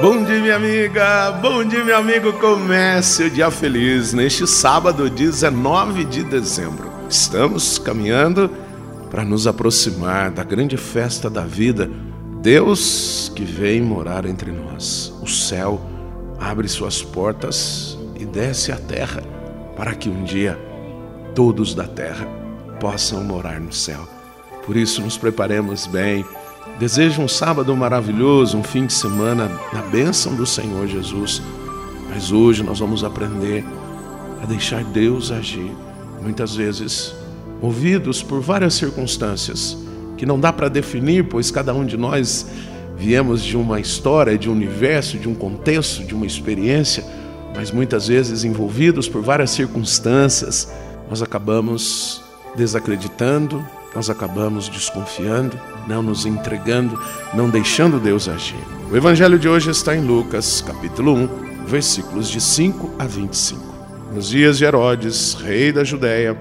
Bom dia, minha amiga. Bom dia, meu amigo. Comece o dia feliz neste sábado, 19 de dezembro. Estamos caminhando para nos aproximar da grande festa da vida. Deus que vem morar entre nós. O céu abre suas portas e desce à terra para que um dia todos da terra possam morar no céu. Por isso, nos preparemos bem Desejo um sábado maravilhoso, um fim de semana na bênção do Senhor Jesus. Mas hoje nós vamos aprender a deixar Deus agir. Muitas vezes, movidos por várias circunstâncias que não dá para definir, pois cada um de nós viemos de uma história, de um universo, de um contexto, de uma experiência, mas muitas vezes envolvidos por várias circunstâncias, nós acabamos desacreditando, nós acabamos desconfiando, não nos entregando, não deixando Deus agir. O evangelho de hoje está em Lucas, capítulo 1, versículos de 5 a 25. Nos dias de Herodes, rei da Judéia,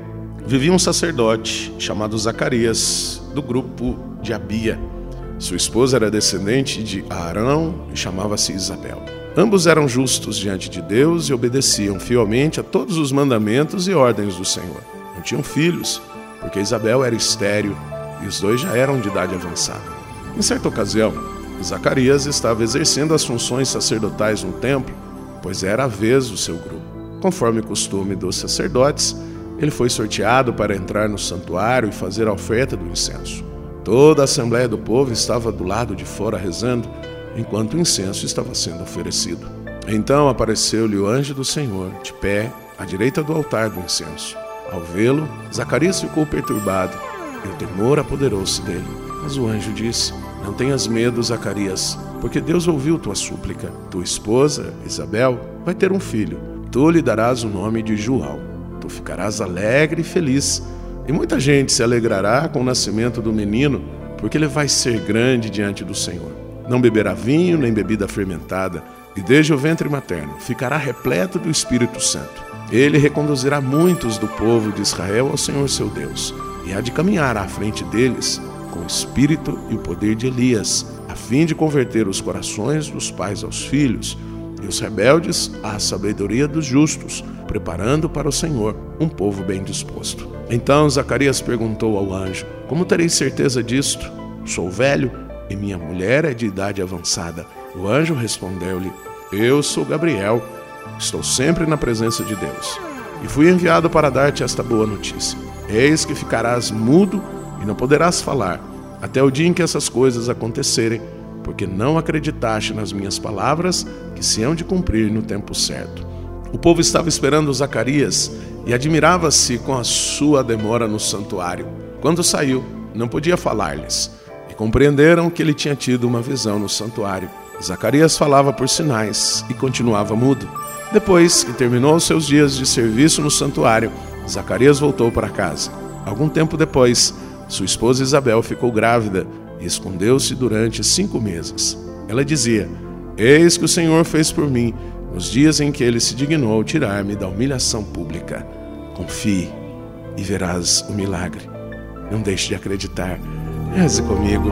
vivia um sacerdote chamado Zacarias, do grupo de Abia. Sua esposa era descendente de Arão e chamava-se Isabel. Ambos eram justos diante de Deus e obedeciam fielmente a todos os mandamentos e ordens do Senhor. Não tinham filhos, porque Isabel era estéril e os dois já eram de idade avançada. Em certa ocasião, Zacarias estava exercendo as funções sacerdotais no templo, pois era a vez do seu grupo. Conforme costume dos sacerdotes, ele foi sorteado para entrar no santuário e fazer a oferta do incenso. Toda a assembleia do povo estava do lado de fora rezando, enquanto o incenso estava sendo oferecido. Então apareceu-lhe o anjo do Senhor, de pé, à direita do altar do incenso. Ao vê-lo, Zacarias ficou perturbado e o temor apoderou-se dele. Mas o anjo disse: Não tenhas medo, Zacarias, porque Deus ouviu tua súplica. Tua esposa, Isabel, vai ter um filho. Tu lhe darás o nome de João. Tu ficarás alegre e feliz, e muita gente se alegrará com o nascimento do menino, porque ele vai ser grande diante do Senhor. Não beberá vinho nem bebida fermentada, e desde o ventre materno ficará repleto do Espírito Santo. Ele reconduzirá muitos do povo de Israel ao Senhor seu Deus, e há de caminhar à frente deles com o espírito e o poder de Elias, a fim de converter os corações dos pais aos filhos e os rebeldes à sabedoria dos justos, preparando para o Senhor um povo bem disposto. Então Zacarias perguntou ao anjo: Como terei certeza disto? Sou velho e minha mulher é de idade avançada. O anjo respondeu-lhe: Eu sou Gabriel Estou sempre na presença de Deus. E fui enviado para dar-te esta boa notícia. Eis que ficarás mudo e não poderás falar, até o dia em que essas coisas acontecerem, porque não acreditaste nas minhas palavras, que se hão de cumprir no tempo certo. O povo estava esperando Zacarias e admirava-se com a sua demora no santuário. Quando saiu, não podia falar-lhes, e compreenderam que ele tinha tido uma visão no santuário. Zacarias falava por sinais e continuava mudo. Depois que terminou seus dias de serviço no santuário, Zacarias voltou para casa. Algum tempo depois, sua esposa Isabel ficou grávida e escondeu-se durante cinco meses. Ela dizia: Eis que o Senhor fez por mim nos dias em que ele se dignou tirar-me da humilhação pública. Confie e verás o milagre. Não deixe de acreditar. Reze comigo.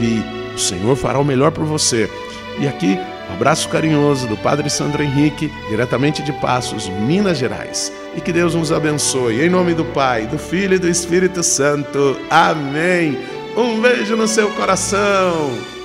Confie, o Senhor fará o melhor por você. E aqui Um abraço carinhoso do Padre Sandro Henrique, diretamente de Passos, Minas Gerais. E que Deus nos abençoe. Em nome do Pai, do Filho e do Espírito Santo. Amém. Um beijo no seu coração.